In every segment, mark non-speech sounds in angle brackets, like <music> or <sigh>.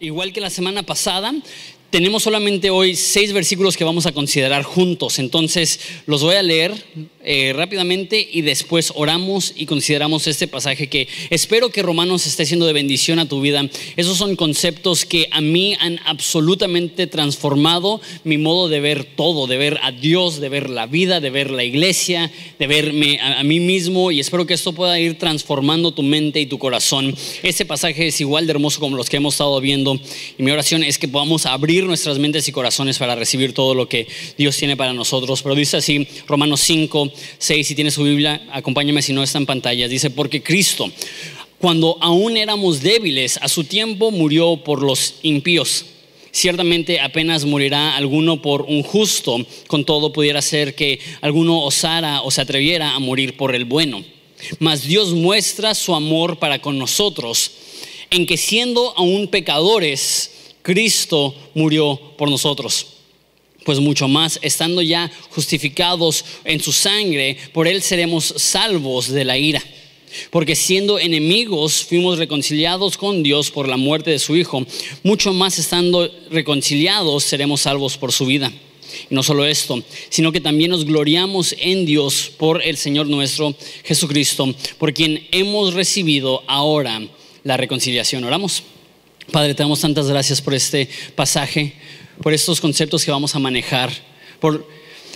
Igual que la semana pasada, tenemos solamente hoy seis versículos que vamos a considerar juntos. Entonces los voy a leer eh, rápidamente y después oramos y consideramos este pasaje que espero que Romanos esté siendo de bendición a tu vida. Esos son conceptos que a mí han absolutamente transformado mi modo de ver todo, de ver a Dios, de ver la vida, de ver la iglesia, de verme a, a mí mismo y espero que esto pueda ir transformando tu mente y tu corazón. Este pasaje es igual de hermoso como los que hemos estado viendo y mi oración es que podamos abrir nuestras mentes y corazones para recibir todo lo que Dios tiene para nosotros. Pero dice así, Romanos 5, 6, si tienes su Biblia, acompáñame si no está en pantalla. Dice, porque Cristo, cuando aún éramos débiles, a su tiempo murió por los impíos. Ciertamente apenas morirá alguno por un justo, con todo pudiera ser que alguno osara o se atreviera a morir por el bueno. Mas Dios muestra su amor para con nosotros, en que siendo aún pecadores, Cristo murió por nosotros pues mucho más, estando ya justificados en su sangre, por él seremos salvos de la ira. Porque siendo enemigos fuimos reconciliados con Dios por la muerte de su Hijo, mucho más estando reconciliados seremos salvos por su vida. Y no solo esto, sino que también nos gloriamos en Dios por el Señor nuestro Jesucristo, por quien hemos recibido ahora la reconciliación. Oramos. Padre, te damos tantas gracias por este pasaje por estos conceptos que vamos a manejar, por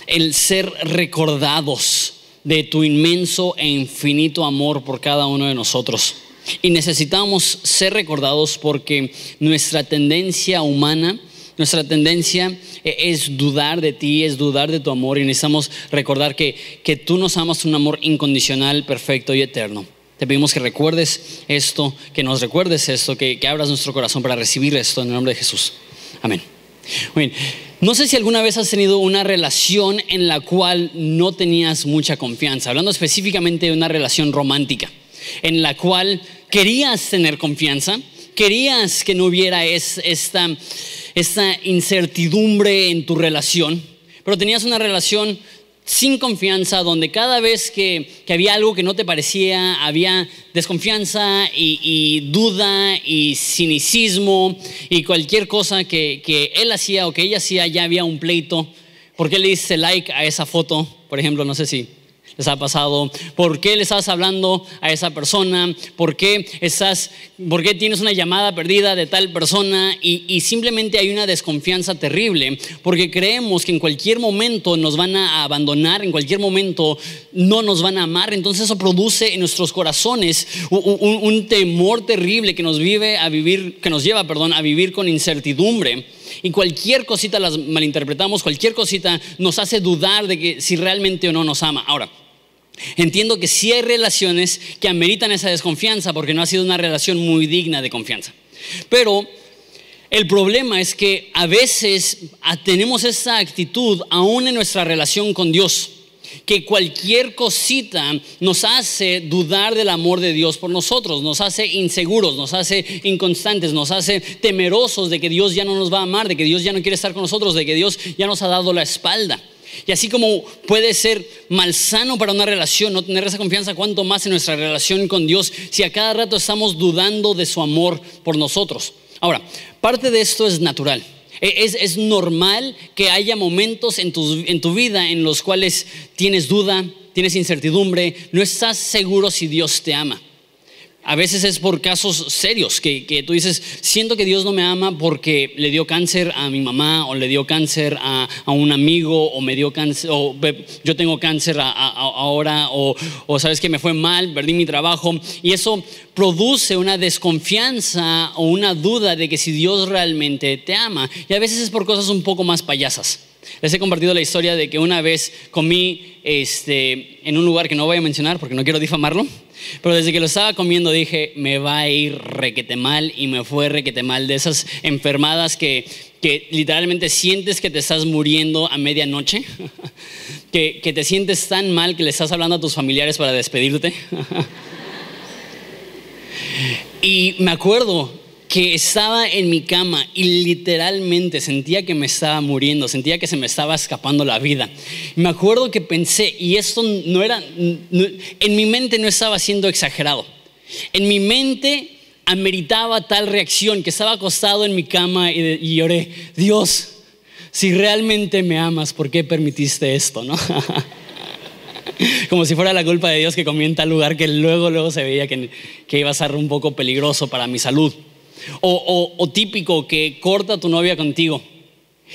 el ser recordados de tu inmenso e infinito amor por cada uno de nosotros. Y necesitamos ser recordados porque nuestra tendencia humana, nuestra tendencia es dudar de ti, es dudar de tu amor y necesitamos recordar que, que tú nos amas un amor incondicional, perfecto y eterno. Te pedimos que recuerdes esto, que nos recuerdes esto, que, que abras nuestro corazón para recibir esto en el nombre de Jesús. Amén. No sé si alguna vez has tenido una relación en la cual no tenías mucha confianza, hablando específicamente de una relación romántica, en la cual querías tener confianza, querías que no hubiera esta, esta incertidumbre en tu relación, pero tenías una relación sin confianza, donde cada vez que, había algo que no te parecía, había desconfianza y, duda y cinicismo y cualquier cosa que, que, él hacía o que ella hacía, ya había un pleito. ¿Por qué le diste like a esa foto? Por ejemplo, no sé si les ha pasado? ¿Por qué le estás hablando a esa persona? ¿Por qué, estás, por qué tienes una llamada perdida de tal persona? Y, y, simplemente hay una desconfianza terrible porque creemos que en cualquier momento nos van a abandonar, en cualquier momento no nos van a amar. Entonces eso produce en nuestros corazones un, un, un temor terrible que nos vive a vivir, que nos lleva, perdón, a vivir con incertidumbre. Y cualquier cosita las malinterpretamos, cualquier cosita nos hace dudar de que si realmente o no nos ama. Ahora, Entiendo que sí hay relaciones que ameritan esa desconfianza porque no ha sido una relación muy digna de confianza. Pero el problema es que a veces tenemos esa actitud aún en nuestra relación con Dios, que cualquier cosita nos hace dudar del amor de Dios por nosotros, nos hace inseguros, nos hace inconstantes, nos hace temerosos de que Dios ya no nos va a amar, de que Dios ya no quiere estar con nosotros, de que Dios ya nos ha dado la espalda. Y así como puede ser malsano para una relación no tener esa confianza, cuanto más en nuestra relación con Dios, si a cada rato estamos dudando de su amor por nosotros. Ahora, parte de esto es natural. E, es, es normal que haya momentos en tu, en tu vida en los cuales tienes duda, tienes incertidumbre, no estás seguro si Dios te ama. A veces es por casos serios que, que, tú dices, siento que Dios no me ama porque le dio cáncer a mi mamá o le dio cáncer a, a un amigo o me dio cáncer, o yo tengo cáncer ahora o, o sabes que me fue mal, perdí mi trabajo y eso produce una desconfianza o una duda de que si Dios realmente te ama. Y a veces es por cosas un poco más payasas. Les he compartido la historia de que una vez comí este, en un lugar que no voy a mencionar porque no quiero difamarlo, pero desde que lo estaba comiendo dije, me va a ir requete mal y me fue requete mal de esas enfermadas que, que literalmente sientes que te estás muriendo a medianoche, <laughs> que, que te sientes tan mal que le estás hablando a tus familiares para despedirte. <laughs> y me acuerdo que estaba en mi cama y literalmente sentía que me estaba muriendo, sentía que se me estaba escapando la vida. Me acuerdo que pensé, y esto no era, en mi mente no estaba siendo exagerado, en mi mente ameritaba tal reacción que estaba acostado en mi cama y, lloré, Dios, si realmente me amas, ¿por qué permitiste esto? ¿no? <laughs> Como si fuera la culpa de Dios que comí en tal lugar que luego, luego se veía que iba a ser un poco peligroso para mi salud. O, típico que corta tu novia contigo.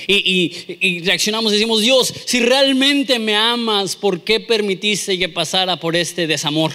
Y, reaccionamos y decimos, Dios, si realmente me amas, ¿por qué permitiste que pasara por este desamor?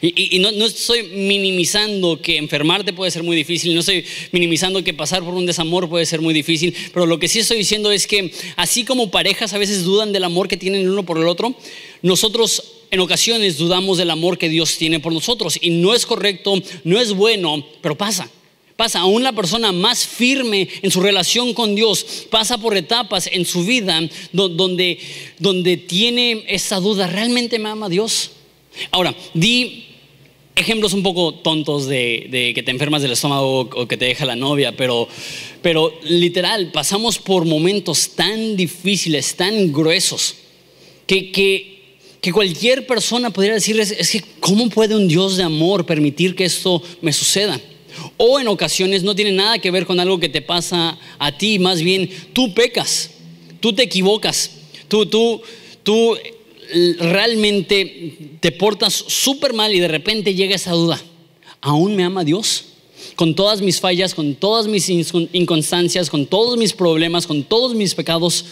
Y, no, estoy minimizando que enfermarte puede ser muy difícil, no estoy minimizando que pasar por un desamor puede ser muy difícil, pero lo que sí estoy diciendo es que así como parejas a veces dudan del amor que tienen el uno por el otro, nosotros en ocasiones dudamos del amor que Dios tiene por nosotros y no es correcto, no es bueno, pero pasa. Pasa, aún la persona más firme en su relación con Dios pasa por etapas en su vida donde, donde tiene esa duda, ¿realmente me ama Dios? Ahora, di ejemplos un poco tontos de, que te enfermas del estómago o que te deja la novia, pero, pero literal, pasamos por momentos tan difíciles, tan gruesos, que, que que cualquier persona podría decirles, es que ¿cómo puede un Dios de amor permitir que esto me suceda? O en ocasiones no tiene nada que ver con algo que te pasa a ti, más bien tú pecas, tú te equivocas, tú, tú, tú realmente te portas súper mal y de repente llega esa duda, ¿aún me ama Dios? Con todas mis fallas, con todas mis inconstancias, con todos mis problemas, con todos mis pecados,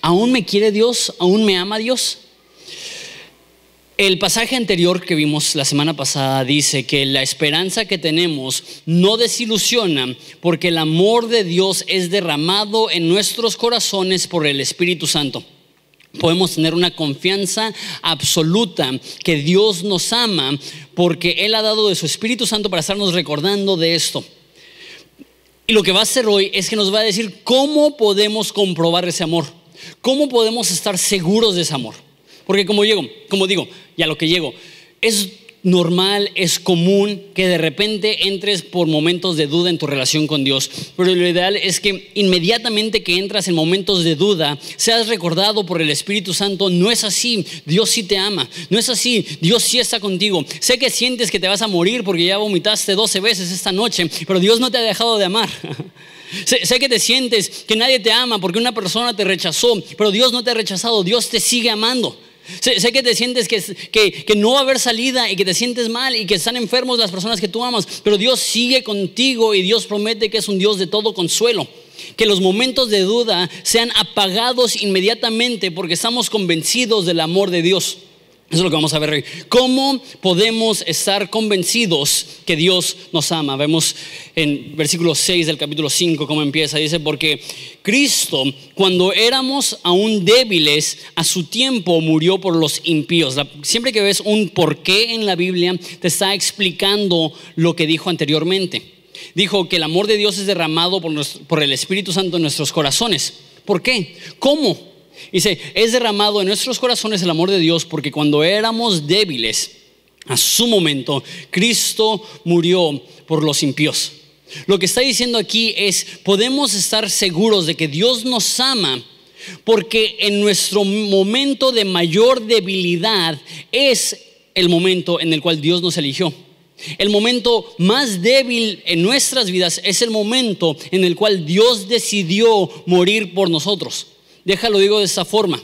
¿aún me quiere Dios? ¿Aún me ama Dios? El pasaje anterior que vimos la semana pasada dice que la esperanza que tenemos no desilusiona porque el amor de Dios es derramado en nuestros corazones por el Espíritu Santo. Podemos tener una confianza absoluta que Dios nos ama porque Él ha dado de su Espíritu Santo para estarnos recordando de esto. Y lo que va a hacer hoy es que nos va a decir cómo podemos comprobar ese amor, cómo podemos estar seguros de ese amor. Porque como digo, como digo, y a lo que llego, es normal, es común que de repente entres por momentos de duda en tu relación con Dios. Pero lo ideal es que inmediatamente que entras en momentos de duda, seas recordado por el Espíritu Santo, no es así, Dios sí te ama, no es así, Dios sí está contigo. Sé que sientes que te vas a morir porque ya vomitaste 12 veces esta noche, pero Dios no te ha dejado de amar. <laughs> Sé, que te sientes que nadie te ama porque una persona te rechazó, pero Dios no te ha rechazado, Dios te sigue amando. Sé, que te sientes que, que, no va a haber salida y que te sientes mal y que están enfermos las personas que tú amas, pero Dios sigue contigo y Dios promete que es un Dios de todo consuelo. Que los momentos de duda sean apagados inmediatamente porque estamos convencidos del amor de Dios. Eso es lo que vamos a ver hoy. ¿Cómo podemos estar convencidos que Dios nos ama? Vemos en versículo 6 del capítulo 5 cómo empieza. Dice, porque Cristo, cuando éramos aún débiles, a su tiempo murió por los impíos. siempre que ves un porqué en la Biblia, te está explicando lo que dijo anteriormente. Dijo que el amor de Dios es derramado por, por el Espíritu Santo en nuestros corazones. ¿Por qué? ¿Cómo? Dice, es derramado en nuestros corazones el amor de Dios porque cuando éramos débiles, a su momento, Cristo murió por los impíos. Lo que está diciendo aquí es, podemos estar seguros de que Dios nos ama porque en nuestro momento de mayor debilidad es el momento en el cual Dios nos eligió. El momento más débil en nuestras vidas es el momento en el cual Dios decidió morir por nosotros. Déjalo digo de esta forma.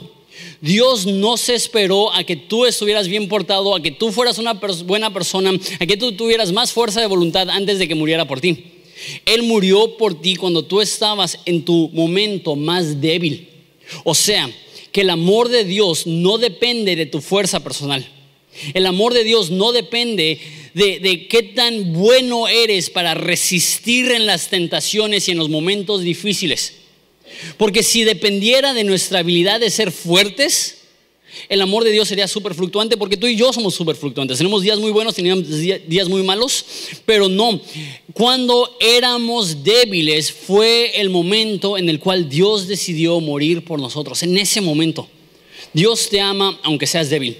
Dios no se esperó a que tú estuvieras bien portado, a que tú fueras una buena persona, a que tú tuvieras más fuerza de voluntad antes de que muriera por ti. Él murió por ti cuando tú estabas en tu momento más débil. O sea, que el amor de Dios no depende de tu fuerza personal. El amor de Dios no depende de, de, qué tan bueno eres para resistir en las tentaciones y en los momentos difíciles. Porque si dependiera de nuestra habilidad de ser fuertes, el amor de Dios sería súper fluctuante porque tú y yo somos súper fluctuantes. Tenemos días muy buenos, tenemos días muy malos, pero no. Cuando éramos débiles fue el momento en el cual Dios decidió morir por nosotros. En ese momento. Dios te ama aunque seas débil.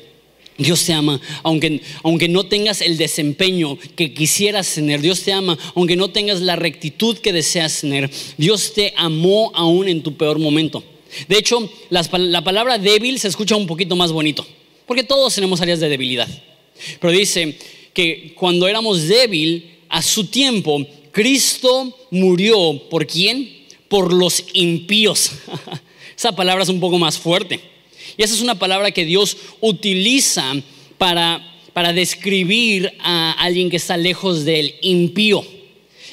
Dios te ama, aunque, aunque no tengas el desempeño que quisieras tener. Dios te ama, aunque no tengas la rectitud que deseas tener. Dios te amó aún en tu peor momento. De hecho, la, palabra débil se escucha un poquito más bonito, porque todos tenemos áreas de debilidad. Pero dice que cuando éramos débil, a su tiempo, Cristo murió por quién? Por los impíos. <laughs> Esa palabra es un poco más fuerte. Y esa es una palabra que Dios utiliza para, para describir a alguien que está lejos del impío.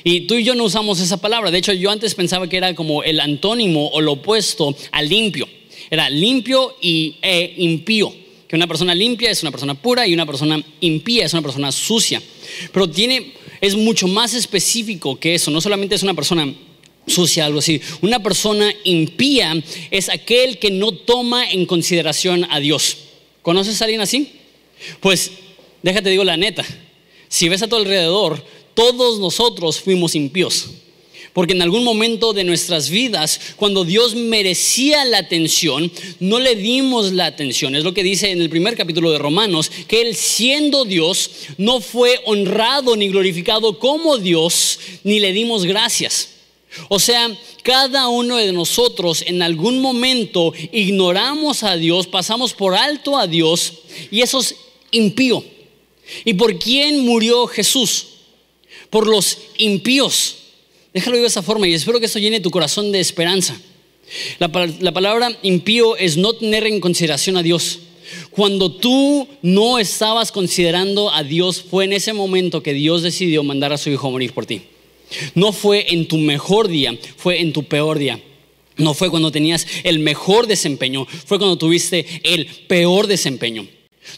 Y tú y yo no usamos esa palabra. De hecho, yo antes pensaba que era como el antónimo o lo opuesto al limpio. Era limpio y e impío. Que una persona limpia es una persona pura y una persona impía es una persona sucia. Pero tiene, es mucho más específico que eso. No solamente es una persona sucia, algo así. Una persona impía es aquel que no toma en consideración a Dios. ¿Conoces a alguien así? Pues déjate digo la neta. Si ves a tu alrededor, todos nosotros fuimos impíos. Porque en algún momento de nuestras vidas, cuando Dios merecía la atención, no le dimos la atención. Es lo que dice en el primer capítulo de Romanos, que Él siendo Dios no fue honrado ni glorificado como Dios, ni le dimos gracias. O sea, cada uno de nosotros en algún momento ignoramos a Dios, pasamos por alto a Dios y eso es impío. ¿Y por quién murió Jesús? por los impíos. Déjalo de esa forma y espero que esto llene tu corazón de esperanza. La, la, palabra impío es no tener en consideración a Dios. Cuando tú no estabas considerando a Dios, fue en ese momento que Dios decidió mandar a su hijo a morir por ti. No fue en tu mejor día, fue en tu peor día. No fue cuando tenías el mejor desempeño, fue cuando tuviste el peor desempeño.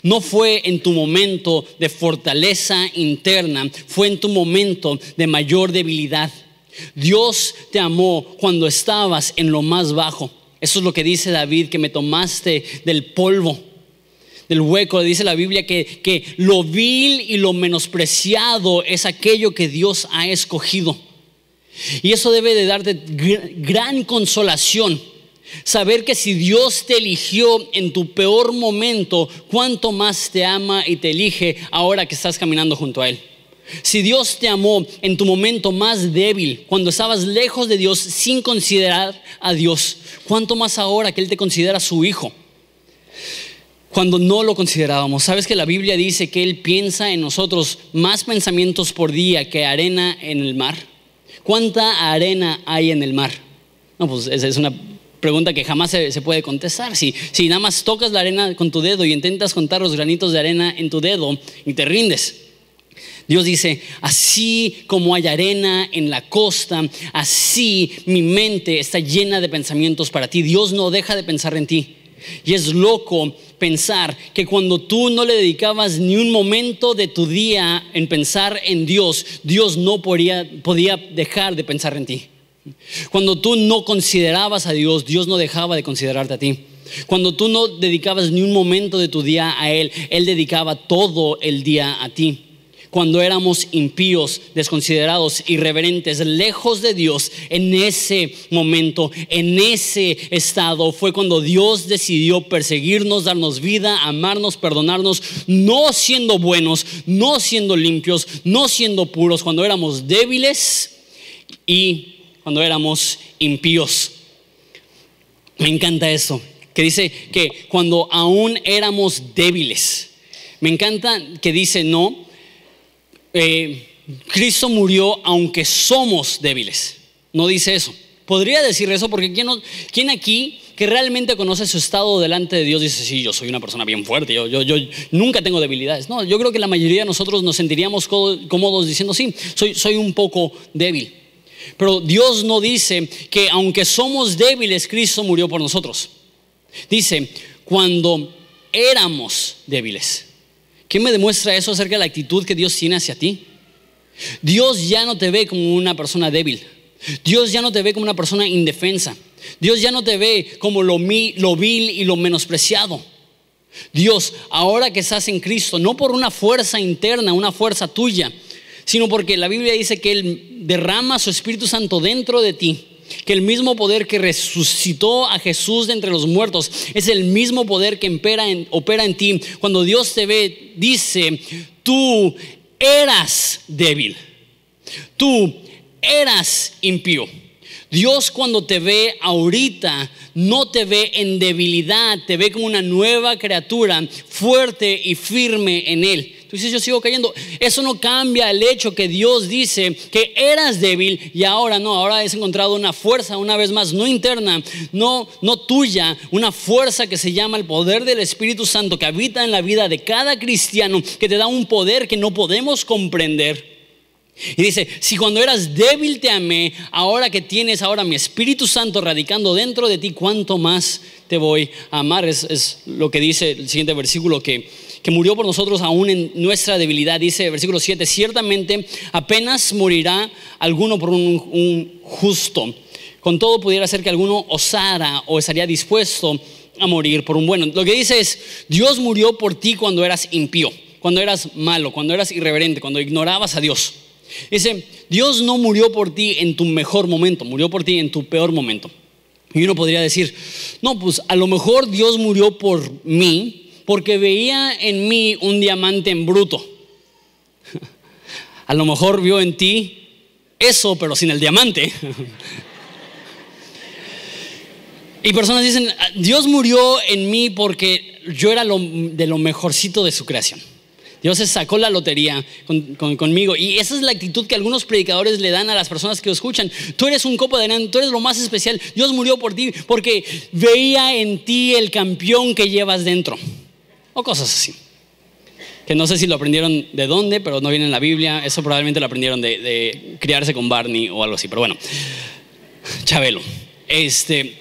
No fue en tu momento de fortaleza interna, fue en tu momento de mayor debilidad. Dios te amó cuando estabas en lo más bajo. Eso es lo que dice David, que me tomaste del polvo, del hueco. Dice la Biblia que, que lo vil y lo menospreciado es aquello que Dios ha escogido. Y eso debe de darte gran consolación Saber que si Dios te eligió en tu peor momento, cuánto más te ama y te elige ahora que estás caminando junto a Él. Si Dios te amó en tu momento más débil, cuando estabas lejos de Dios sin considerar a Dios, cuánto más ahora que Él te considera su hijo. Cuando no lo considerábamos, sabes que la Biblia dice que Él piensa en nosotros más pensamientos por día que arena en el mar. ¿Cuánta arena hay en el mar? No, pues es una pregunta que jamás se, puede contestar. Si, si nada más tocas la arena con tu dedo y intentas contar los granitos de arena en tu dedo y te rindes. Dios dice, así como hay arena en la costa, así mi mente está llena de pensamientos para ti. Dios no deja de pensar en ti. Y es loco pensar que cuando tú no le dedicabas ni un momento de tu día en pensar en Dios, Dios no podía, podía dejar de pensar en ti. Cuando tú no considerabas a Dios, Dios no dejaba de considerarte a ti. Cuando tú no dedicabas ni un momento de tu día a Él, Él dedicaba todo el día a ti. Cuando éramos impíos, desconsiderados, irreverentes, lejos de Dios, en ese momento, en ese estado, fue cuando Dios decidió perseguirnos, darnos vida, amarnos, perdonarnos, no siendo buenos, no siendo limpios, no siendo puros, cuando éramos débiles y cuando éramos impíos. Me encanta eso, que dice que cuando aún éramos débiles. Me encanta que dice, no, eh, Cristo murió aunque somos débiles. No dice eso. Podría decir eso porque ¿quién, ¿quién, aquí que realmente conoce su estado delante de Dios dice, sí, yo soy una persona bien fuerte, yo, nunca tengo debilidades? No, yo creo que la mayoría de nosotros nos sentiríamos cómodos diciendo, sí, soy un poco débil. Pero Dios no dice que aunque somos débiles, Cristo murió por nosotros. Dice, cuando éramos débiles. ¿Qué me demuestra eso acerca de la actitud que Dios tiene hacia ti? Dios ya no te ve como una persona débil. Dios ya no te ve como una persona indefensa. Dios ya no te ve como lo, vil y lo menospreciado. Dios, ahora que estás en Cristo, no por una fuerza interna, una fuerza tuya, sino porque la Biblia dice que Él derrama su Espíritu Santo dentro de ti, que el mismo poder que resucitó a Jesús de entre los muertos es el mismo poder que opera en ti. Cuando Dios te ve, dice, tú eras débil, tú eras impío. Dios cuando te ve ahorita no te ve en debilidad, te ve como una nueva criatura fuerte y firme en Él. Tú dices, yo sigo cayendo. Eso no cambia el hecho que Dios dice que eras débil y ahora no, ahora has encontrado una fuerza, una vez más, no interna, no, no tuya, una fuerza que se llama el poder del Espíritu Santo que habita en la vida de cada cristiano, que te da un poder que no podemos comprender. Y dice, si cuando eras débil te amé, ahora que tienes ahora mi Espíritu Santo radicando dentro de ti, ¿cuánto más te voy a amar? Es, lo que dice el siguiente versículo, que, que murió por nosotros aún en nuestra debilidad. Dice versículo 7, ciertamente apenas morirá alguno por un, un justo. Con todo pudiera ser que alguno osara o estaría dispuesto a morir por un bueno. Lo que dice es, Dios murió por ti cuando eras impío, cuando eras malo, cuando eras irreverente, cuando ignorabas a Dios. Dice, Dios no murió por ti en tu mejor momento, murió por ti en tu peor momento. Y uno podría decir, no, pues a lo mejor Dios murió por mí porque veía en mí un diamante en bruto. <laughs> A lo mejor vio en ti eso, pero sin el diamante. <laughs> Y personas dicen, Dios murió en mí porque yo era de lo mejorcito de su creación. Dios se sacó la lotería conmigo. Y esa es la actitud que algunos predicadores le dan a las personas que lo escuchan. Tú eres un copo de arena, tú eres lo más especial. Dios murió por ti porque veía en ti el campeón que llevas dentro. O cosas así. Que no sé si lo aprendieron de dónde, pero no viene en la Biblia. Eso probablemente lo aprendieron de, criarse con Barney o algo así. Pero bueno, Chabelo. Este,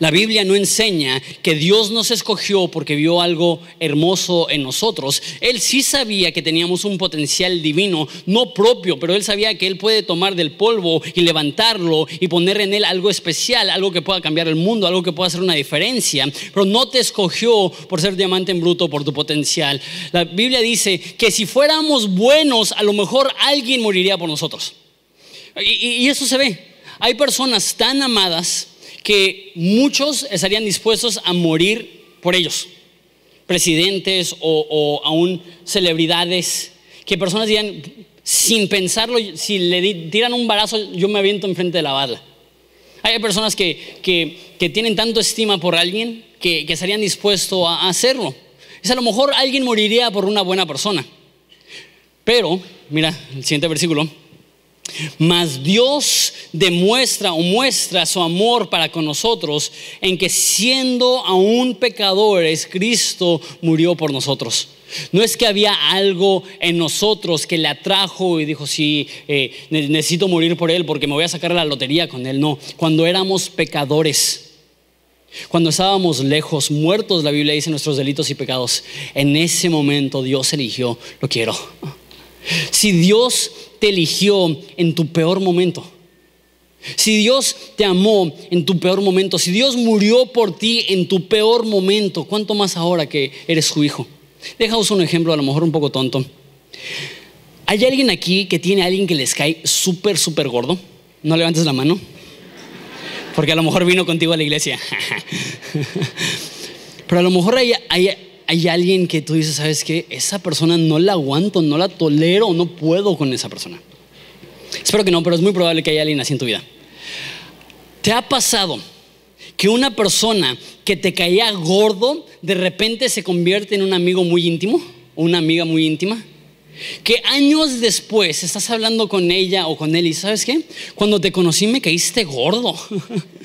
la Biblia no enseña que Dios nos escogió porque vio algo hermoso en nosotros. Él sí sabía que teníamos un potencial divino, no propio, pero él sabía que él puede tomar del polvo y levantarlo y poner en él algo especial, algo que pueda cambiar el mundo, algo que pueda hacer una diferencia. Pero no te escogió por ser diamante en bruto, por tu potencial. La Biblia dice que si fuéramos buenos, a lo mejor alguien moriría por nosotros. Y, y eso se ve. Hay personas tan amadas que muchos estarían dispuestos a morir por ellos. Presidentes o, aún celebridades, que personas dirían, sin pensarlo, si le tiran un balazo, yo me aviento enfrente de la bala. Hay personas que, que, tienen tanto estima por alguien que, que estarían dispuestos a hacerlo. Es a lo mejor alguien moriría por una buena persona. Pero, mira, el siguiente versículo. Mas Dios demuestra o muestra su amor para con nosotros en que siendo aún pecadores, Cristo murió por nosotros. No es que había algo en nosotros que le atrajo y dijo, sí, eh, necesito morir por Él porque me voy a sacar la lotería con Él. No, cuando éramos pecadores, cuando estábamos lejos, muertos, la Biblia dice nuestros delitos y pecados, en ese momento Dios eligió, lo quiero. Si Dios te eligió en tu peor momento, si Dios te amó en tu peor momento, si Dios murió por ti en tu peor momento, ¿cuánto más ahora que eres su hijo? Déjaos un ejemplo, a lo mejor un poco tonto. ¿Hay alguien aquí que tiene a alguien que les cae súper, súper gordo? No levantes la mano. Porque a lo mejor vino contigo a la iglesia. <laughs> Pero a lo mejor hay, hay, hay alguien que tú dices, ¿sabes qué? Esa persona no la aguanto, no la tolero, no puedo con esa persona. Espero que no, pero es muy probable que haya alguien así en tu vida. ¿Te ha pasado que una persona que te caía gordo de repente se convierte en un amigo muy íntimo o una amiga muy íntima? Que años después estás hablando con ella o con él y sabes qué? Cuando te conocí me caíste gordo.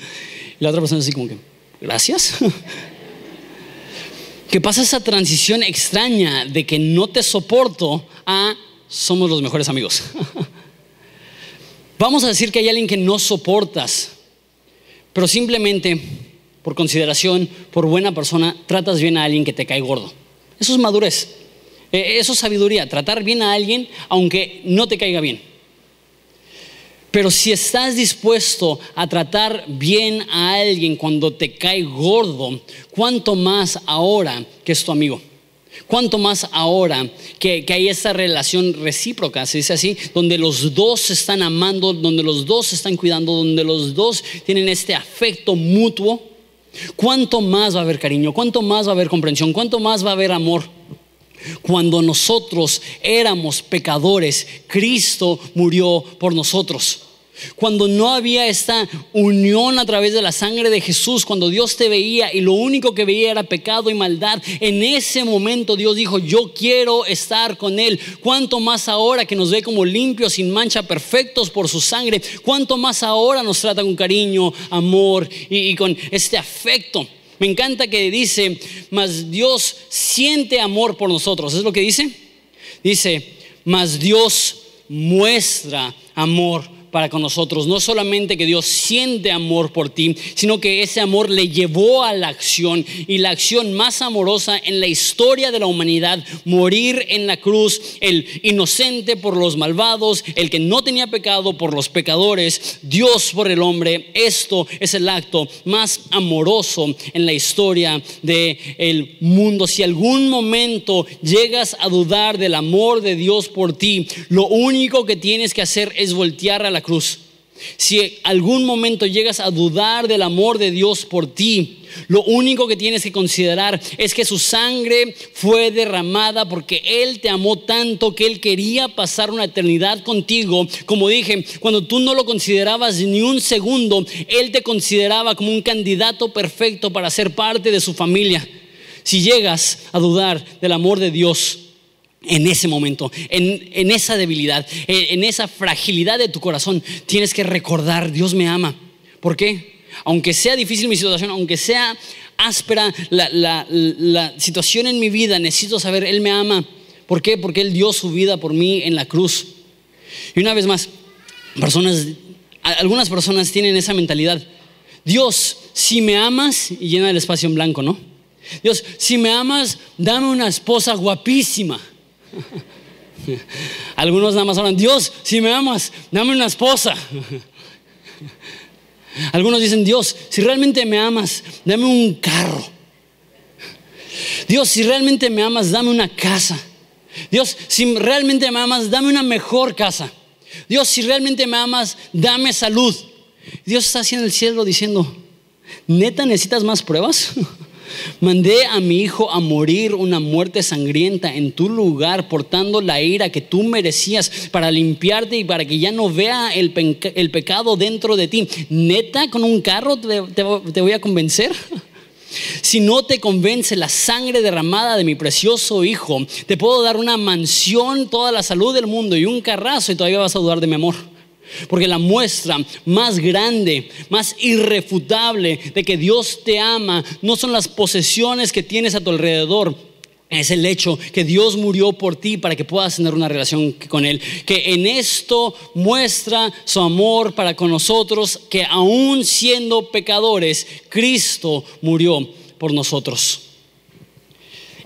<laughs> La otra persona así como que, gracias. <laughs> que pasa esa transición extraña de que no te soporto a somos los mejores amigos. <laughs> Vamos a decir que hay alguien que no soportas, pero simplemente por consideración, por buena persona, tratas bien a alguien que te cae gordo. Eso es madurez. Eh, eso es sabiduría, tratar bien a alguien aunque no te caiga bien. Pero si estás dispuesto a tratar bien a alguien cuando te cae gordo, ¿cuánto más ahora que es tu amigo? ¿Cuánto más ahora que, que, hay esa relación recíproca, se dice así, donde los dos están amando, donde los dos están cuidando, donde los dos tienen este afecto mutuo? ¿Cuánto más va a haber cariño? ¿Cuánto más va a haber comprensión? ¿Cuánto más va a haber amor? Cuando nosotros éramos pecadores, Cristo murió por nosotros. Cuando no había esta unión a través de la sangre de Jesús, cuando Dios te veía y lo único que veía era pecado y maldad, en ese momento Dios dijo, yo quiero estar con Él. Cuanto más ahora que nos ve como limpios, sin mancha, perfectos por su sangre, cuanto más ahora nos trata con cariño, amor y, con este afecto. Me encanta que dice, mas Dios siente amor por nosotros. ¿Es lo que dice? Dice, mas Dios muestra amor para con nosotros. No solamente que Dios siente amor por ti, sino que ese amor le llevó a la acción y la acción más amorosa en la historia de la humanidad, morir en la cruz, el inocente por los malvados, el que no tenía pecado por los pecadores, Dios por el hombre. Esto es el acto más amoroso en la historia del el mundo. Si algún momento llegas a dudar del amor de Dios por ti, lo único que tienes que hacer es voltear a la cruz. Si algún momento llegas a dudar del amor de Dios por ti, lo único que tienes que considerar es que su sangre fue derramada porque Él te amó tanto que Él quería pasar una eternidad contigo. Como dije, cuando tú no lo considerabas ni un segundo, Él te consideraba como un candidato perfecto para ser parte de su familia. Si llegas a dudar del amor de Dios, en ese momento, en, esa debilidad, en, esa fragilidad de tu corazón, tienes que recordar, Dios me ama. ¿Por qué? Aunque sea difícil mi situación, aunque sea áspera la, situación en mi vida, necesito saber, Él me ama. ¿Por qué? Porque Él dio su vida por mí en la cruz. Y una vez más, personas, algunas personas tienen esa mentalidad. Dios, si me amas, y llena el espacio en blanco, ¿no? Dios, si me amas, dame una esposa guapísima. <laughs> Algunos nada más hablan, Dios, si me amas, dame una esposa. Algunos dicen, Dios, si realmente me amas, dame un carro. Dios, si realmente me amas, dame una casa. Dios, si realmente me amas, dame una mejor casa. Dios, si realmente me amas, dame salud. Dios está así en el cielo diciendo, ¿neta necesitas más pruebas? <laughs> Mandé a mi hijo a morir una muerte sangrienta en tu lugar, portando la ira que tú merecías para limpiarte y para que ya no vea el, pecado dentro de ti. Neta, con un carro te voy a convencer. <laughs> Si no te convence la sangre derramada de mi precioso hijo, te puedo dar una mansión, toda la salud del mundo y un carrazo y todavía vas a dudar de mi amor. Porque la muestra más grande, más irrefutable de que Dios te ama no son las posesiones que tienes a tu alrededor, es el hecho que Dios murió por ti para que puedas tener una relación con Él. Que en esto muestra su amor para con nosotros, que aún siendo pecadores, Cristo murió por nosotros.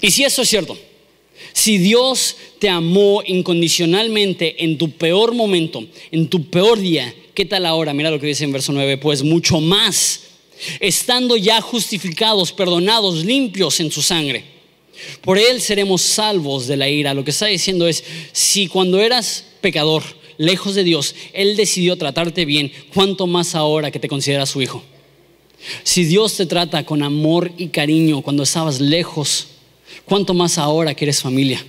Y si eso es cierto, si Dios te amó incondicionalmente en tu peor momento, en tu peor día, ¿qué tal ahora? Mira lo que dice en verso 9, pues mucho más, estando ya justificados, perdonados, limpios en su sangre. Por él seremos salvos de la ira. Lo que está diciendo es, si cuando eras pecador, lejos de Dios, Él decidió tratarte bien, ¿cuánto más ahora que te considera su hijo? Si Dios te trata con amor y cariño cuando estabas lejos, ¿Cuánto más ahora que eres familia?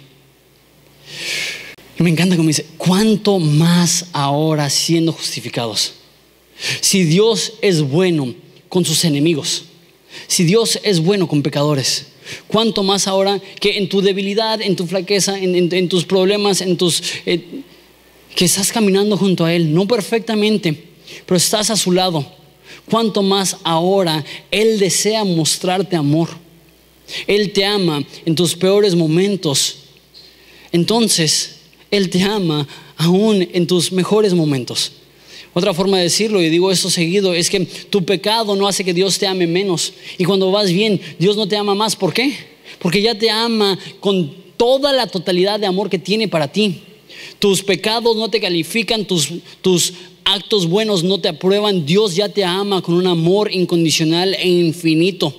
Me encanta como dice, ¿cuánto más ahora siendo justificados? Si Dios es bueno con sus enemigos, si Dios es bueno con pecadores, ¿cuánto más ahora que en tu debilidad, en tu flaqueza, en, tus problemas, en tus... Eh, que estás caminando junto a Él, no perfectamente, pero estás a su lado. ¿Cuánto más ahora Él desea mostrarte amor? Él te ama en tus peores momentos. Entonces, Él te ama aún en tus mejores momentos. Otra forma de decirlo, y digo esto seguido, es que tu pecado no hace que Dios te ame menos. Y cuando vas bien, Dios no te ama más. ¿Por qué? Porque ya te ama con toda la totalidad de amor que tiene para ti. Tus pecados no te califican, tus, tus actos buenos no te aprueban, Dios ya te ama con un amor incondicional e infinito.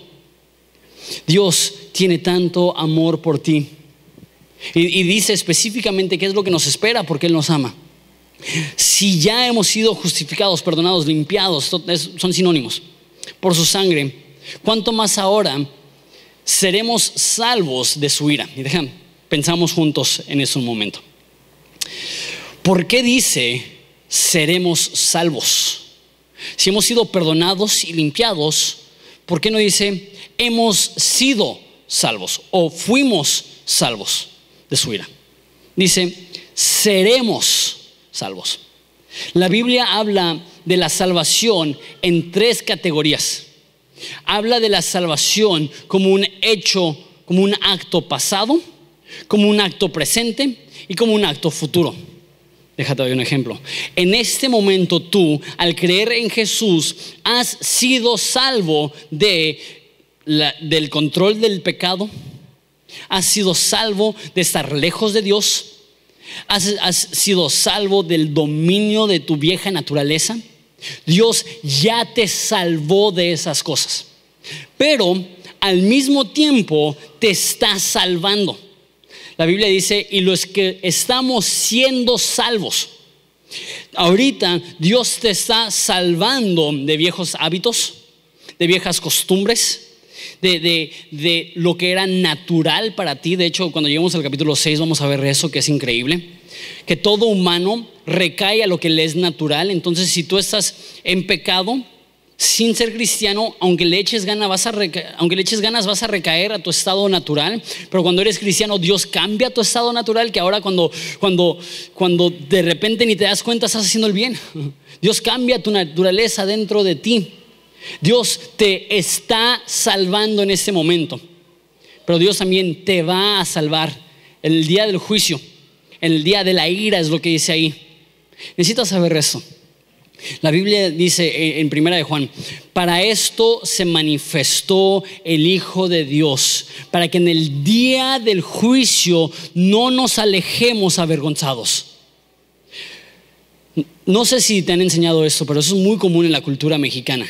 Dios tiene tanto amor por ti. Y, dice específicamente qué es lo que nos espera porque Él nos ama. Si ya hemos sido justificados, perdonados, limpiados, son sinónimos, por su sangre, ¿cuánto más ahora seremos salvos de su ira? Y dejan, pensamos juntos en eso un momento. ¿Por qué dice seremos salvos? Si hemos sido perdonados y limpiados, ¿por qué no dice hemos sido salvos o fuimos salvos de su ira? Dice seremos salvos. La Biblia habla de la salvación en tres categorías. Habla de la salvación como un hecho, como un acto pasado, como un acto presente y como un acto futuro. Déjate dar un ejemplo. En este momento tú, al creer en Jesús, has sido salvo de del control del pecado, has sido salvo de estar lejos de Dios, has, sido salvo del dominio de tu vieja naturaleza. Dios ya te salvó de esas cosas. Pero al mismo tiempo te está salvando. La Biblia dice, y los que estamos siendo salvos. Ahorita Dios te está salvando de viejos hábitos, de viejas costumbres, de, de, lo que era natural para ti. De hecho, cuando lleguemos al capítulo 6 vamos a ver eso que es increíble. Que todo humano recae a lo que le es natural. Entonces, si tú estás en pecado, sin ser cristiano, aunque le eches ganas, vas a aunque ganas, vas a recaer a tu estado natural. Pero cuando eres cristiano, Dios cambia tu estado natural, que ahora cuando, cuando, cuando de repente ni te das cuenta estás haciendo el bien. <laughs> Dios cambia tu naturaleza dentro de ti. Dios te está salvando en este momento. Pero Dios también te va a salvar en el día del juicio, en el día de la ira, es lo que dice ahí. Necesitas saber eso. La Biblia dice en Primera de Juan, para esto se manifestó el Hijo de Dios, para que en el día del juicio no nos alejemos avergonzados. No sé si te han enseñado esto, pero eso es muy común en la cultura mexicana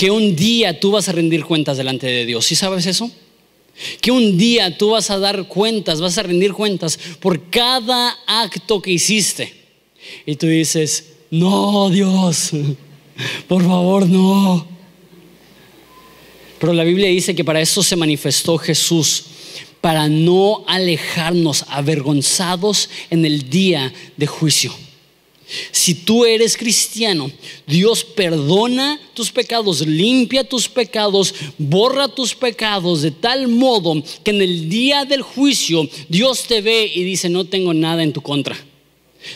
que un día tú vas a rendir cuentas delante de Dios. ¿Sí sabes eso? Que un día tú vas a dar cuentas, vas a rendir cuentas por cada acto que hiciste. Y tú dices, no, Dios, por favor, no. Pero la Biblia dice que para eso se manifestó Jesús, para no alejarnos avergonzados en el día de juicio. Si tú eres cristiano, Dios perdona tus pecados, limpia tus pecados, borra tus pecados de tal modo que en el día del juicio Dios te ve y dice, no tengo nada en tu contra.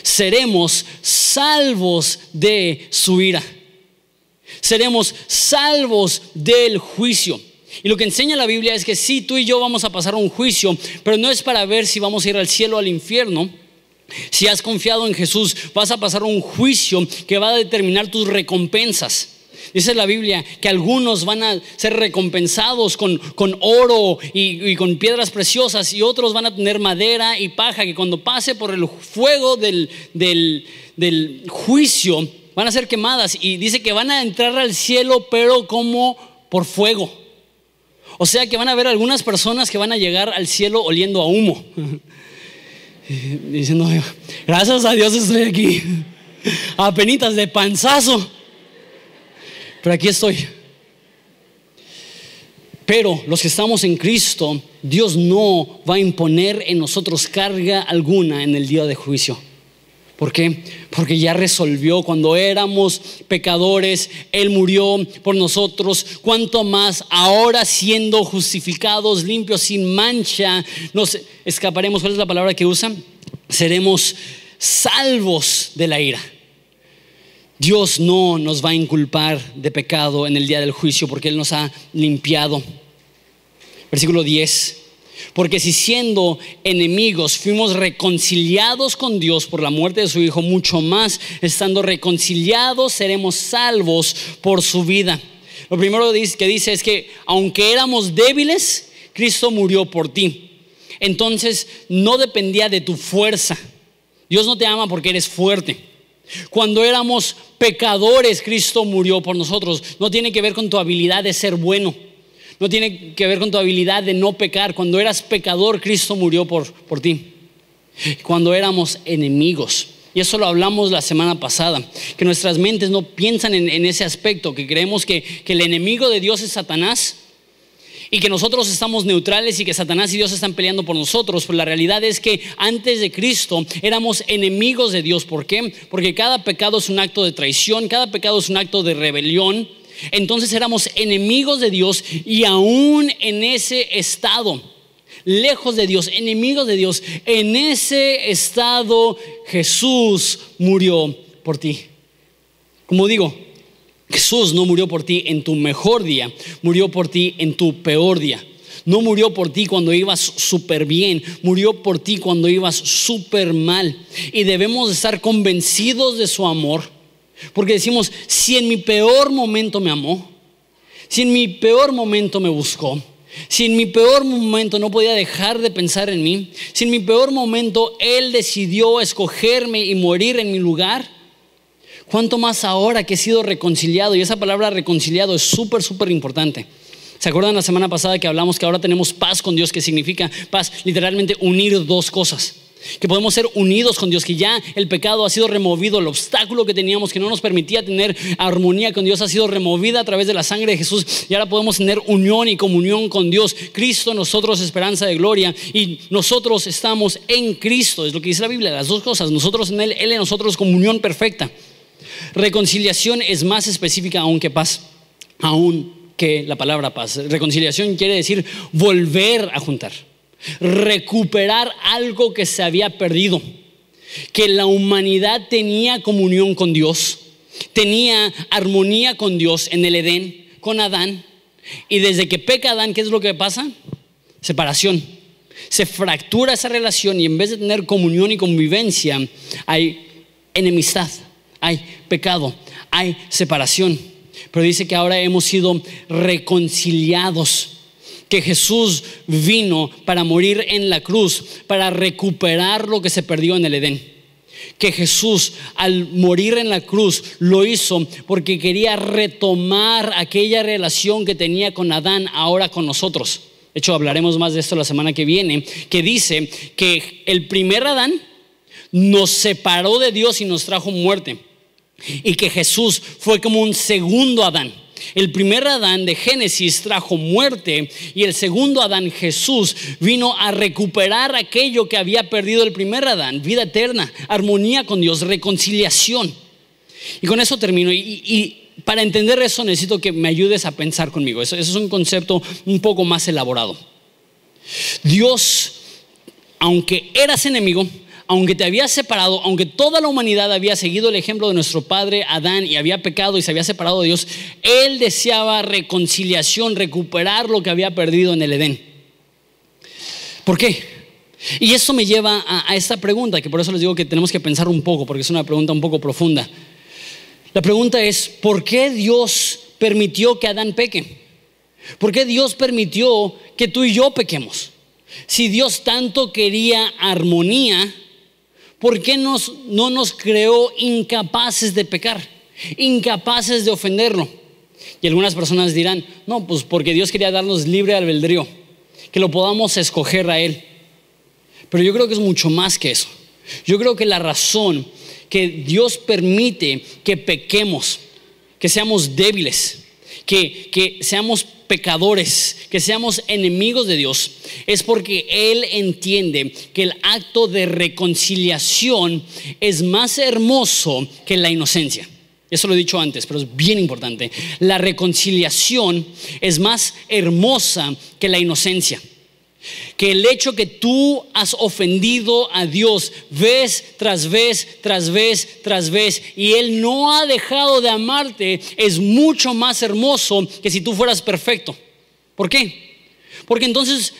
Seremos salvos de su ira. Seremos salvos del juicio. Y lo que enseña la Biblia es que sí, tú y yo vamos a pasar un juicio, pero no es para ver si vamos a ir al cielo o al infierno si has confiado en Jesús, vas a pasar un juicio que va a determinar tus recompensas. Dice la Biblia que algunos van a ser recompensados con, oro y, con piedras preciosas y otros van a tener madera y paja que cuando pase por el fuego del, del juicio van a ser quemadas y dice que van a entrar al cielo pero como por fuego. O sea que van a haber algunas personas que van a llegar al cielo oliendo a humo. <laughs> diciendo, gracias a Dios estoy aquí, a penitas de panzazo, pero aquí estoy. Pero los que estamos en Cristo, Dios no va a imponer en nosotros carga alguna en el día de juicio. ¿Por qué? Porque ya resolvió cuando éramos pecadores, Él murió por nosotros. Cuanto más ahora siendo justificados, limpios, sin mancha, nos escaparemos. ¿Cuál es la palabra que usa? Seremos salvos de la ira. Dios no nos va a inculpar de pecado en el día del juicio porque Él nos ha limpiado. Versículo 10. Porque si siendo enemigos fuimos reconciliados con Dios por la muerte de su Hijo, mucho más, estando reconciliados, seremos salvos por su vida. Lo primero que dice es que aunque éramos débiles, Cristo murió por ti. Entonces no dependía de tu fuerza. Dios no te ama porque eres fuerte. Cuando éramos pecadores, Cristo murió por nosotros. No tiene que ver con tu habilidad de ser bueno. No tiene que ver con tu habilidad de no pecar. Cuando eras pecador, Cristo murió por, por ti. Cuando éramos enemigos. Y eso lo hablamos la semana pasada, que nuestras mentes no piensan en, ese aspecto, que creemos que, que el enemigo de Dios es Satanás y que nosotros estamos neutrales y que Satanás y Dios están peleando por nosotros, pero la realidad es que antes de Cristo éramos enemigos de Dios. ¿Por qué? Porque cada pecado es un acto de traición, cada pecado es un acto de rebelión. Entonces éramos enemigos de Dios y aún en ese estado, lejos de Dios, enemigos de Dios, en ese estado Jesús murió por ti. Como digo, Jesús no murió por ti en tu mejor día, murió por ti en tu peor día. No murió por ti cuando ibas súper bien, murió por ti cuando ibas súper mal. Y debemos estar convencidos de su amor, porque decimos, si en mi peor momento me amó, si en mi peor momento me buscó, si en mi peor momento no podía dejar de pensar en mí, si en mi peor momento Él decidió escogerme y morir en mi lugar, ¿Cuánto más ahora que he sido reconciliado? Y esa palabra reconciliado es súper, súper importante. ¿Se acuerdan la semana pasada que hablamos que ahora tenemos paz con Dios, que significa paz, literalmente unir dos cosas? Que podemos ser unidos con Dios, que ya el pecado ha sido removido, el obstáculo que teníamos que no nos permitía tener armonía con Dios ha sido removida a través de la sangre de Jesús y ahora podemos tener unión y comunión con Dios. Cristo nosotros esperanza de gloria y nosotros estamos en Cristo, es lo que dice la Biblia, las dos cosas, nosotros en Él, Él en nosotros comunión perfecta. Reconciliación es más específica aún que paz, aún que la palabra paz. Reconciliación quiere decir volver a juntar, recuperar algo que se había perdido, que la humanidad tenía comunión con Dios, tenía armonía con Dios en el Edén, con Adán, y desde que peca Adán, ¿qué es lo que pasa? Separación. Se fractura esa relación y en vez de tener comunión y convivencia, hay enemistad hay pecado, hay separación. Pero dice que ahora hemos sido reconciliados que Jesús vino para morir en la cruz, para recuperar lo que se perdió en el Edén. Que Jesús al morir en la cruz lo hizo porque quería retomar aquella relación que tenía con Adán ahora con nosotros. De hecho, hablaremos más de esto la semana que viene, que dice que el primer Adán nos separó de Dios y nos trajo muerte y que Jesús fue como un segundo Adán. El primer Adán de Génesis trajo muerte y el segundo Adán, Jesús, vino a recuperar aquello que había perdido el primer Adán, vida eterna, armonía con Dios, reconciliación. Y con eso termino. Y, para entender eso necesito que me ayudes a pensar conmigo. eso es un concepto un poco más elaborado. Dios, aunque eras enemigo, aunque te habías separado, aunque toda la humanidad había seguido el ejemplo de nuestro padre Adán y había pecado y se había separado de Dios, Él deseaba reconciliación, recuperar lo que había perdido en el Edén. ¿Por qué? Y esto me lleva a, esta pregunta, que por eso les digo que tenemos que pensar un poco, porque es una pregunta un poco profunda. La pregunta es, ¿por qué Dios permitió que Adán peque? ¿Por qué Dios permitió que tú y yo pequemos? Si Dios tanto quería armonía, ¿por qué no nos creó incapaces de pecar? Incapaces de ofenderlo. Y algunas personas dirán, no, pues porque Dios quería darnos libre albedrío, que lo podamos escoger a Él. Pero yo creo que es mucho más que eso. Yo creo que la razón que Dios permite que pequemos, que seamos débiles, que, que seamos pecadores, que seamos enemigos de Dios, es porque Él entiende que el acto de reconciliación es más hermoso que la inocencia. Eso lo he dicho antes, pero es bien importante. La reconciliación es más hermosa que la inocencia que el hecho que tú has ofendido a Dios vez tras vez, tras vez, tras vez, y Él no ha dejado de amarte, es mucho más hermoso que si tú fueras perfecto. ¿Por qué? Porque entonces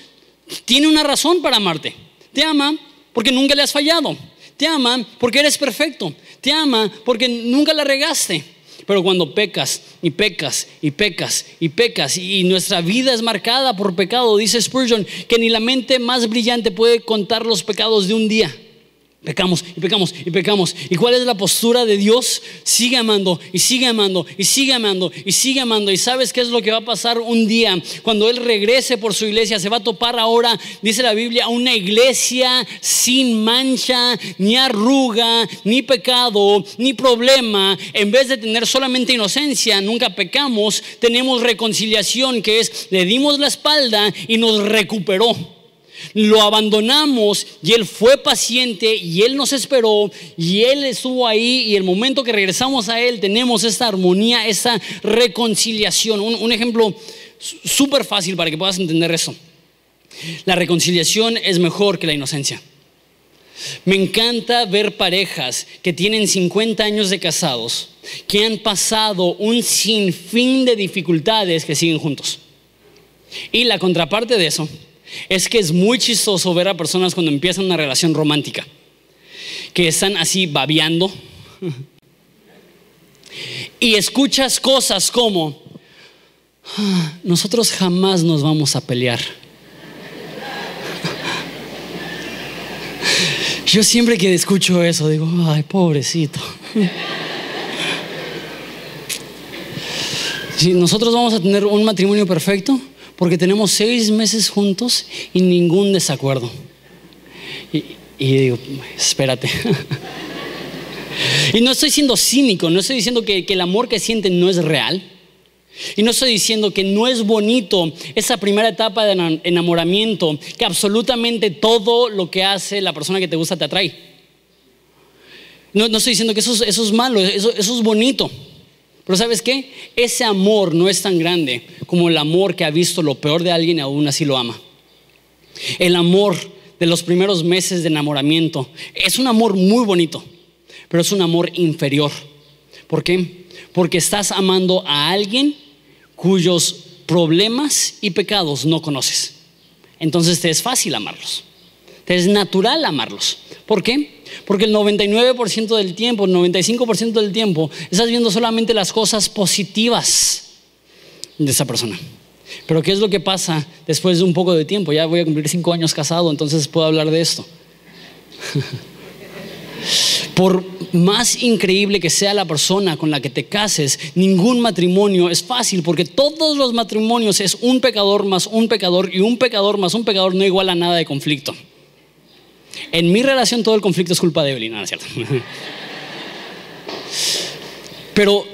tiene una razón para amarte. Te ama porque nunca le has fallado. Te ama porque eres perfecto. Te ama porque nunca la regaste. Pero cuando pecas y pecas y pecas y pecas y nuestra vida es marcada por pecado, dice Spurgeon, que ni la mente más brillante puede contar los pecados de un día. Pecamos y pecamos y pecamos. ¿Y cuál es la postura de Dios? Sigue amando y sigue amando y sigue amando y sigue amando. ¿Y sabes qué es lo que va a pasar un día? Cuando Él regrese por su iglesia, se va a topar ahora, dice la Biblia, una iglesia sin mancha, ni arruga, ni pecado, ni problema. En vez de tener solamente inocencia, nunca pecamos, tenemos reconciliación, que es, le dimos la espalda y nos recuperó lo abandonamos y Él fue paciente y Él nos esperó y Él estuvo ahí y el momento que regresamos a Él tenemos esta armonía, esta reconciliación. Un, ejemplo súper fácil para que puedas entender eso. La reconciliación es mejor que la inocencia. Me encanta ver parejas que tienen 50 años de casados, que han pasado un sinfín de dificultades que siguen juntos. Y la contraparte de eso es que es muy chistoso ver a personas cuando empiezan una relación romántica, que están así babeando y escuchas cosas como, nosotros jamás nos vamos a pelear. Yo siempre que escucho eso digo, ay, pobrecito. Si nosotros vamos a tener un matrimonio perfecto, porque tenemos seis meses juntos y ningún desacuerdo. Y, digo, espérate. <laughs> y no estoy siendo cínico, no estoy diciendo que, el amor que sienten no es real. Y no estoy diciendo que no es bonito esa primera etapa de enamoramiento, que absolutamente todo lo que hace la persona que te gusta te atrae. No, estoy diciendo que eso, es malo, eso es bonito. Pero ¿sabes qué? Ese amor no es tan grande como el amor que ha visto lo peor de alguien y aún así lo ama. El amor de los primeros meses de enamoramiento es un amor muy bonito, pero es un amor inferior. ¿Por qué? Porque estás amando a alguien cuyos problemas y pecados no conoces. Entonces te es fácil amarlos. Te es natural amarlos. ¿Por qué? Porque el 99% del tiempo, el 95% del tiempo, estás viendo solamente las cosas positivas de esa persona. Pero ¿qué es lo que pasa después de un poco de tiempo? Ya voy a cumplir cinco años casado, entonces puedo hablar de esto. <laughs> Por más increíble que sea la persona con la que te cases, ningún matrimonio es fácil porque todos los matrimonios es un pecador más un pecador y un pecador más un pecador no igual a nada de conflicto. En mi relación todo el conflicto es culpa de Evelyn, ¿no es cierto? Pero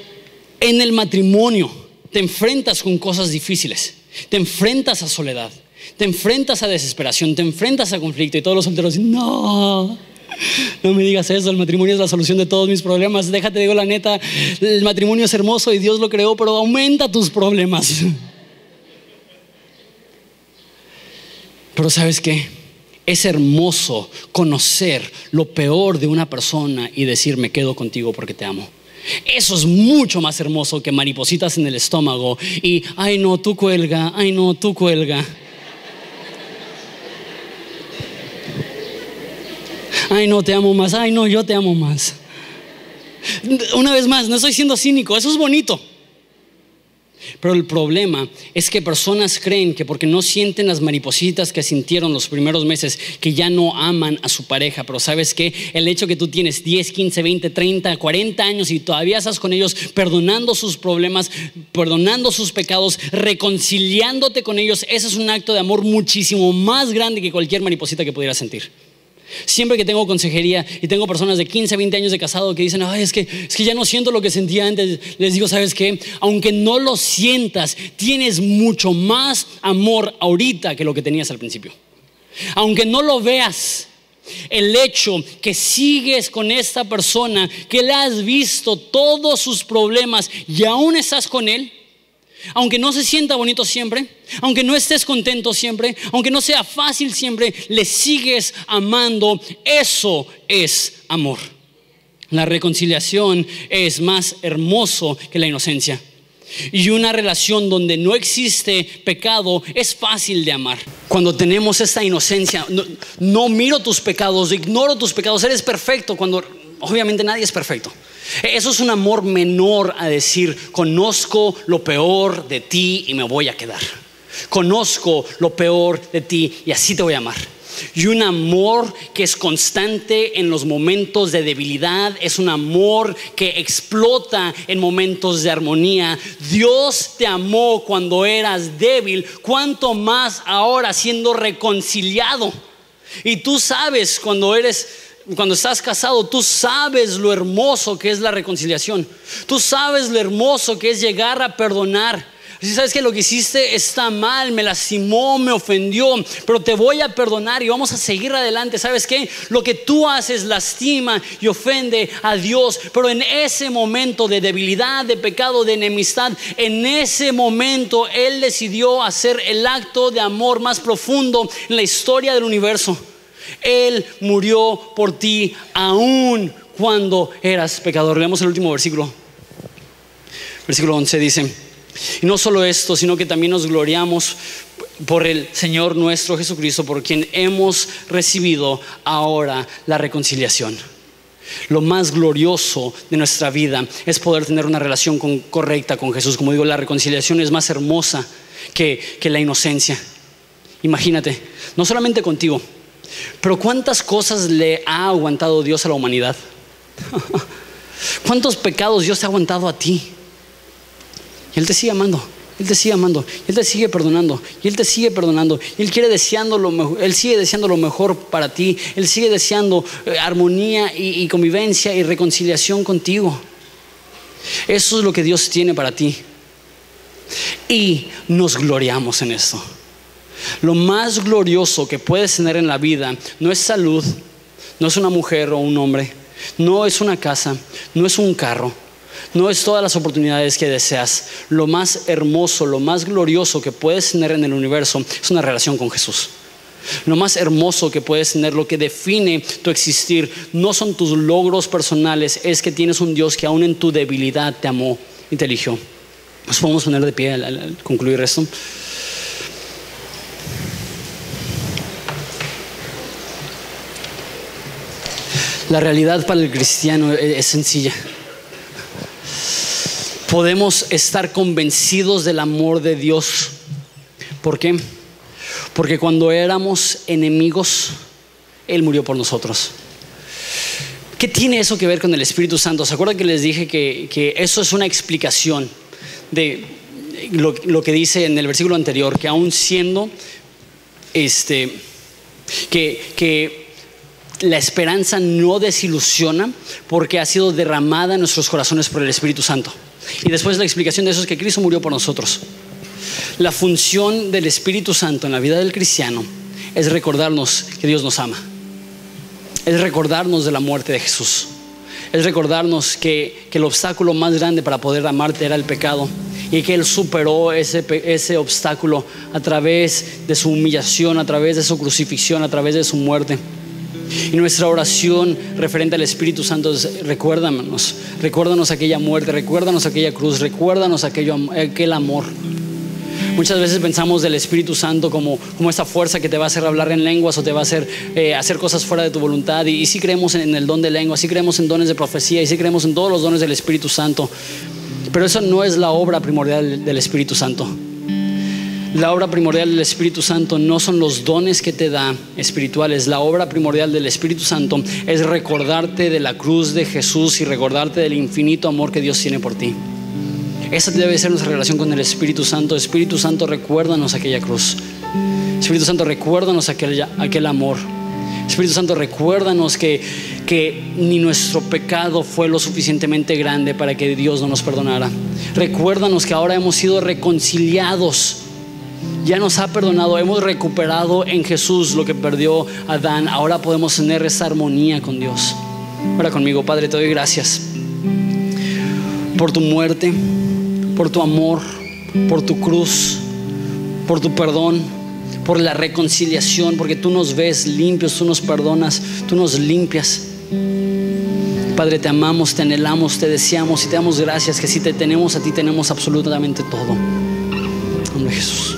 en el matrimonio te enfrentas con cosas difíciles, te enfrentas a soledad, te enfrentas a desesperación, te enfrentas a conflicto y todos los solteros dicen, no, no me digas eso, el matrimonio es la solución de todos mis problemas, déjate, digo la neta, el matrimonio es hermoso y Dios lo creó, pero aumenta tus problemas. <laughs> Pero sabes qué? Es hermoso conocer lo peor de una persona y decir me quedo contigo porque te amo. Eso es mucho más hermoso que maripositas en el estómago y, ay no, tú cuelga, ay no, tú cuelga. Ay no, te amo más, ay no, yo te amo más. Una vez más, no estoy siendo cínico, eso es bonito. Pero el problema es que personas creen que porque no sienten las maripositas que sintieron los primeros meses, que ya no aman a su pareja. Pero sabes que el hecho que tú tienes 10, 15, 20, 30, 40 años y todavía estás con ellos perdonando sus problemas, perdonando sus pecados, reconciliándote con ellos, ese es un acto de amor muchísimo más grande que cualquier mariposita que pudieras sentir. Siempre que tengo consejería y tengo personas de 15, 20 años de casado que dicen, Ay, es, que, es que ya no siento lo que sentía antes, les digo, ¿sabes qué? Aunque no lo sientas, tienes mucho más amor ahorita que lo que tenías al principio. Aunque no lo veas, el hecho que sigues con esta persona, que le has visto todos sus problemas y aún estás con él, aunque no se sienta bonito siempre, aunque no estés contento siempre, aunque no sea fácil siempre, le sigues amando. Eso es amor. La reconciliación es más hermoso que la inocencia. Y una relación donde no existe pecado es fácil de amar. Cuando tenemos esta inocencia, no, miro tus pecados, ignoro tus pecados, eres perfecto cuando obviamente nadie es perfecto. Eso es un amor menor a decir, conozco lo peor de ti y me voy a quedar. Conozco lo peor de ti y así te voy a amar. y un amor que es constante en los momentos de debilidad, es un amor que explota en momentos de armonía. Dios te amó cuando eras débil, cuanto más ahora siendo reconciliado. Y tú sabes cuando eres cuando estás casado, tú sabes lo hermoso que es la reconciliación. Tú sabes lo hermoso que es llegar a perdonar. Si sabes que lo que hiciste está mal, me lastimó, me ofendió, pero te voy a perdonar y vamos a seguir adelante. ¿Sabes qué? Lo que tú haces lastima y ofende a Dios, pero en ese momento de debilidad, de pecado, de enemistad, en ese momento Él decidió hacer el acto de amor más profundo en la historia del universo. Él murió por ti aún cuando eras pecador. Leemos el último versículo. Versículo 11 dice, y no solo esto, sino que también nos gloriamos por el Señor nuestro Jesucristo, por quien hemos recibido ahora la reconciliación. Lo más glorioso de nuestra vida es poder tener una relación correcta con Jesús. Como digo, la reconciliación es más hermosa que, que la inocencia. Imagínate, no solamente contigo, pero ¿cuántas cosas le ha aguantado Dios a la humanidad? <laughs> ¿Cuántos pecados Dios ha aguantado a ti? Y Él te sigue amando. Él te sigue amando, Él te sigue perdonando, y Él te sigue perdonando, y Él quiere deseando lo mejor, Él sigue deseando lo mejor para ti, Él sigue deseando eh, armonía y convivencia y reconciliación contigo. Eso es lo que Dios tiene para ti. Y nos gloriamos en esto. Lo más glorioso que puedes tener en la vida no es salud, no es una mujer o un hombre, no es una casa, no es un carro, no es todas las oportunidades que deseas. Lo más hermoso, lo más glorioso que puedes tener en el universo es una relación con Jesús. Lo más hermoso que puedes tener, lo que define tu existir, no son tus logros personales, es que tienes un Dios que aún en tu debilidad te amó y te eligió. Nos podemos poner de pie al, concluir esto. La realidad para el cristiano es sencilla podemos estar convencidos del amor de Dios. ¿Por qué? Porque cuando éramos enemigos, Él murió por nosotros. ¿Qué tiene eso que ver con el Espíritu Santo? ¿Se acuerdan que les dije que, eso es una explicación de lo, que dice en el versículo anterior, que aún siendo, este, que, que la esperanza no desilusiona porque ha sido derramada en nuestros corazones por el Espíritu Santo. Y después la explicación de eso es que Cristo murió por nosotros. La función del Espíritu Santo en la vida del cristiano es recordarnos que Dios nos ama. Es recordarnos de la muerte de Jesús. Es recordarnos que, el obstáculo más grande para poder amarte era el pecado y que Él superó ese, ese obstáculo a través de su humillación, a través de su crucifixión, a través de su muerte. Y nuestra oración referente al Espíritu Santo es recuérdanos, recuérdanos aquella muerte, recuérdanos aquella cruz, recuérdanos aquel amor. Muchas veces pensamos del Espíritu Santo como, como esa fuerza que te va a hacer hablar en lenguas o te va a hacer eh, hacer cosas fuera de tu voluntad. Y, y sí creemos en el don de lengua, sí creemos en dones de profecía y sí creemos en todos los dones del Espíritu Santo. Pero eso no es la obra primordial del Espíritu Santo. La obra primordial del Espíritu Santo no son los dones que te da espirituales. La obra primordial del Espíritu Santo es recordarte de la cruz de Jesús y recordarte del infinito amor que Dios tiene por ti. Esa debe ser nuestra relación con el Espíritu Santo. Espíritu Santo, recuérdanos aquella cruz. Espíritu Santo, recuérdanos aquel, amor. Espíritu Santo, recuérdanos que, que ni nuestro pecado fue lo suficientemente grande para que Dios no nos perdonara. Recuérdanos que ahora hemos sido reconciliados ya nos ha perdonado, hemos recuperado en Jesús lo que perdió Adán, ahora podemos tener esa armonía con Dios. Ahora conmigo, Padre, te doy gracias por tu muerte, por tu amor, por tu cruz, por tu perdón, por la reconciliación, porque tú nos ves limpios, tú nos perdonas, tú nos limpias. Padre, te amamos, te anhelamos, te deseamos y te damos gracias que si te tenemos a ti tenemos absolutamente todo. Hombre Jesús.